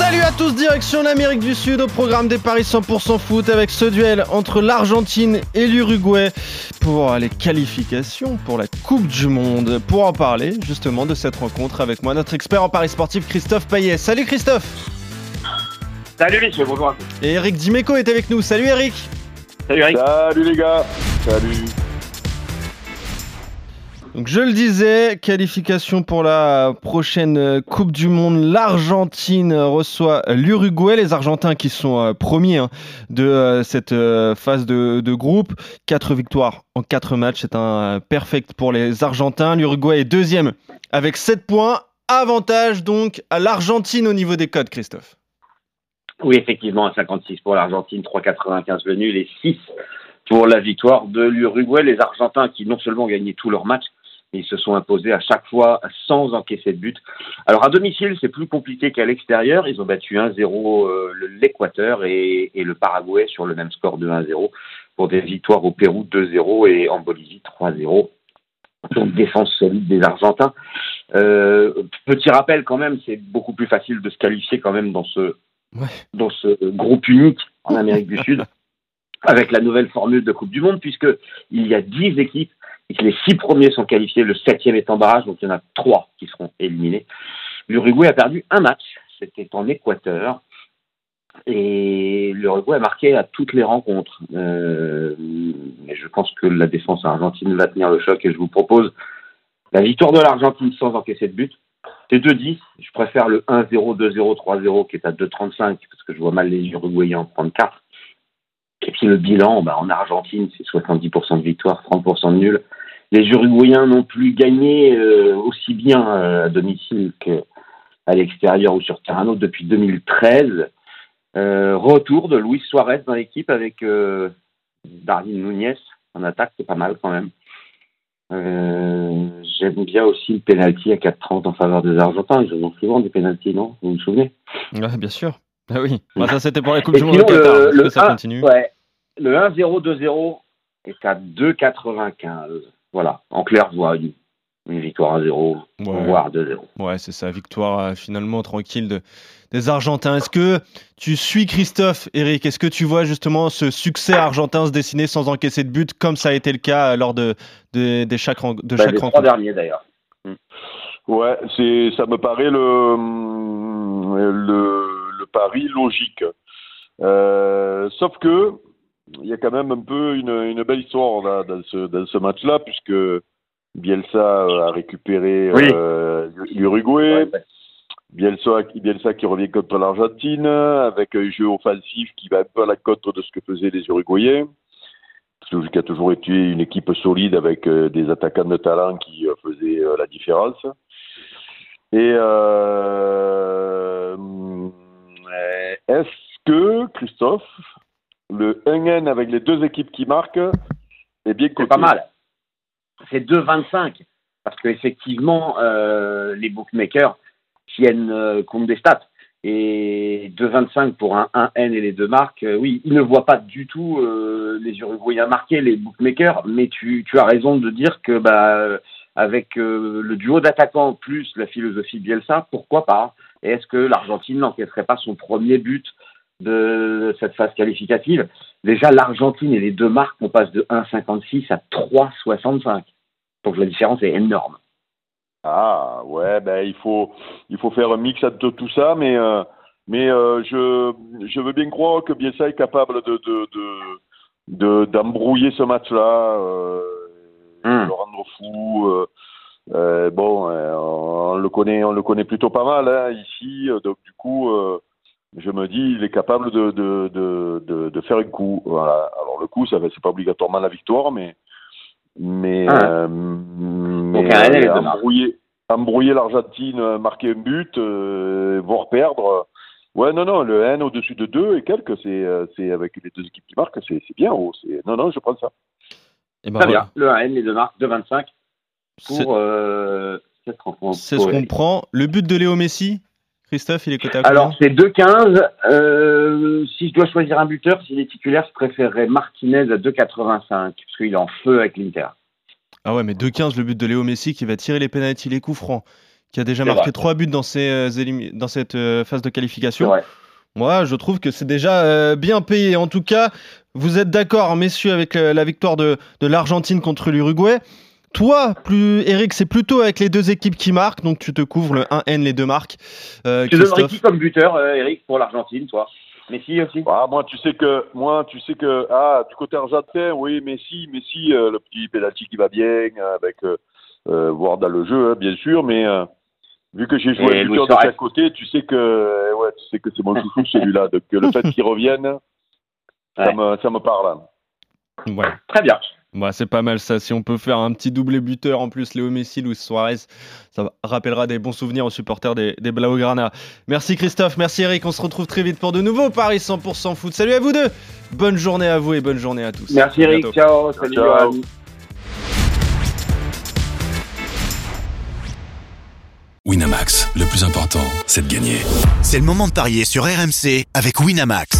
Salut à tous, direction l'Amérique du Sud au programme des Paris 100% foot avec ce duel entre l'Argentine et l'Uruguay pour les qualifications pour la Coupe du Monde. Pour en parler justement de cette rencontre avec moi, notre expert en Paris sportif Christophe Payet. Salut Christophe Salut messieurs, bonjour à tous. Et Eric Dimeco est avec nous. Salut Eric Salut Eric. Salut les gars. Salut. Donc je le disais, qualification pour la prochaine euh, Coupe du Monde. L'Argentine reçoit l'Uruguay, les Argentins qui sont euh, premiers hein, de euh, cette phase de, groupe. Quatre victoires en quatre matchs, c'est un perfect pour les Argentins. L'Uruguay est deuxième avec 7 points. Avantage donc à l'Argentine au niveau des codes, Christophe. Oui, effectivement, 56 pour l'Argentine, 3,95 le et 6 pour la victoire de l'Uruguay. Les Argentins qui non seulement ont gagné tous leurs matchs, ils se sont imposés à chaque fois sans encaisser de but. Alors à domicile, c'est plus compliqué qu'à l'extérieur. Ils ont battu 1-0 euh, l'Équateur et, et, le Paraguay sur le même score de 1-0 pour des victoires au Pérou 2-0 et en Bolivie 3-0. Donc défense solide des Argentins. Euh, petit rappel quand même, c'est beaucoup plus facile de se qualifier quand même dans ce ouais. dans ce groupe unique en Amérique du Sud avec la nouvelle formule de Coupe du Monde puisque il y a 10 équipes les six premiers sont qualifiés, le septième est en barrage, donc il y en a trois qui seront éliminés. L'Uruguay a perdu un match, c'était en Équateur, et l'Uruguay a marqué à toutes les rencontres. Euh, mais je pense que la défense argentine va tenir le choc, et je vous propose la victoire de l'Argentine sans encaisser de but. C'est 2-10, je préfère le 1-0, 2-0, 3-0 qui est à 2-35, parce que je vois mal les Uruguayens en prendre 4. Et puis le bilan, bah, en Argentine, c'est 70% de victoire, 30% de nul les Uruguayens n'ont plus gagné euh, aussi bien euh, à domicile qu'à l'extérieur ou sur terrain autre depuis 2013. Euh, retour de Luis Suarez dans l'équipe avec Darwin Nunez en attaque, c'est pas mal quand même. J'aime bien aussi le penalty à 4-30 en faveur des Argentins. Ils ont souvent des penalties, non? Vous vous souvenez? Ouais, Bien sûr. Ah oui. Bah, ça, c'était pour la Coupe du Monde au Qatar. Le, ça 1, continue ouais, le 1-0, 2-0 est à 2,95. Voilà, en clair, voie, une, une victoire à 0, ouais. voire 2-0. Ouais, c'est ça, victoire euh, finalement tranquille de, des Argentins. Est-ce que tu suis Christophe, Eric? Est-ce que tu vois justement ce succès argentin se dessiner sans encaisser de but, comme ça a été le cas lors de, de, de chaque, de bah, chaque les rencontre? trois derniers d'ailleurs. Ouais, c'est, ça me paraît le pari logique. Euh, sauf que il y a quand même un peu une, une belle histoire là, dans ce, dans ce match-là, puisque Bielsa a récupéré Oui. euh, l'Uruguay. Ouais, ouais. Bielsa, Bielsa qui revient contre l'Argentine, avec un jeu offensif qui va un peu à la contre de ce que faisaient les Uruguayens, qui a toujours été une équipe solide avec euh, des attaquants de talent qui euh, faisaient la différence. Et est-ce que, Christophe, le 1N avec les deux équipes qui marquent est bien C'est pas mal. C'est 2,25. Parce qu'effectivement, euh, les bookmakers tiennent euh, compte des stats. Et 2,25 pour un 1N et les deux marques, euh, oui, ils ne voient pas du tout les Uruguayens marquer, les bookmakers, mais tu, tu as raison de dire que bah, avec le duo d'attaquants plus la philosophie Bielsa, pourquoi pas Et est-ce que l'Argentine n'encaisserait pas son premier but de cette phase qualificative? Déjà, l'Argentine et les deux marques, on passe de 1,56 à 3,65. Donc la différence est énorme. Ah ouais, ben il faut il faut faire un mix entre tout ça, mais euh, mais euh, je je veux bien croire que Bielsa est capable de de de de- d'embrouiller ce match-là, euh, de le rendre fou. Euh, bon, euh, on le connaît on le connaît plutôt pas mal hein, ici, euh, donc du coup euh, je me dis il est capable de de de de, de faire un coup. Voilà. Alors le coup, ça va- c'est pas obligatoirement la victoire, mais mais, Ah. euh, mais embrouiller, embrouiller l'Argentine, marquer un but, euh, voire perdre. Ouais, non, non, le N au-dessus de 2 et quelques, c'est, c'est avec les deux équipes qui marquent, c'est, c'est bien. C'est... Non, non, je prends ça. Et ben Très voilà. bien. Le 1N, les deux marques, 2,25 C'est- pour euh, 16 francs. C'est ce qu'on prend. Le but de Léo Messi, Christophe, il est coté à Alors, c'est 2,15. Euh, si je dois choisir un buteur, s'il est titulaire, je préférerais Martinez à 2,85 parce qu'il est en feu avec l'Inter. Ah ouais, mais 2,15 le but de Léo Messi qui va tirer les pénaltys, les coups francs, qui a déjà marqué trois buts dans, euh, dans cette euh, phase de qualification. Moi, je trouve que c'est déjà euh, bien payé. En tout cas, vous êtes d'accord, messieurs, avec euh, la victoire de, de l'Argentine contre l'Uruguay. Toi, plus Eric, c'est plutôt avec les deux équipes qui marquent, donc tu te couvres le 1N, les deux marques. Euh, Tu donnerais qui comme buteur, euh, Eric, pour l'Argentine, toi? Messi aussi? Ah, moi, tu sais que, moi, tu sais que, ah, du côté argentin, oui, Messi, Messi, euh, le petit penalty qui va bien, euh, avec, euh, euh, voir dans le jeu, hein, bien sûr, mais euh, vu que j'ai joué buteur de chaque côté, tu sais que, euh, ouais, tu sais que c'est mon chouchou celui-là, donc le fait qu'il revienne, ça me, ça me parle. Ouais. Très bien. Ouais, c'est pas mal ça. Si on peut faire un petit doublé buteur en plus, Léo Messi, Luis Suarez, ça rappellera des bons souvenirs aux supporters des, des Blaugrana. Merci Christophe, merci Eric. On se retrouve très vite pour de nouveaux Paris 100% foot. Salut à vous deux. Bonne journée à vous et bonne journée à tous. Merci À Eric, bientôt. ciao. Salut Ciao. Winamax, le plus important, c'est de gagner. C'est le moment de parier sur RMC avec Winamax.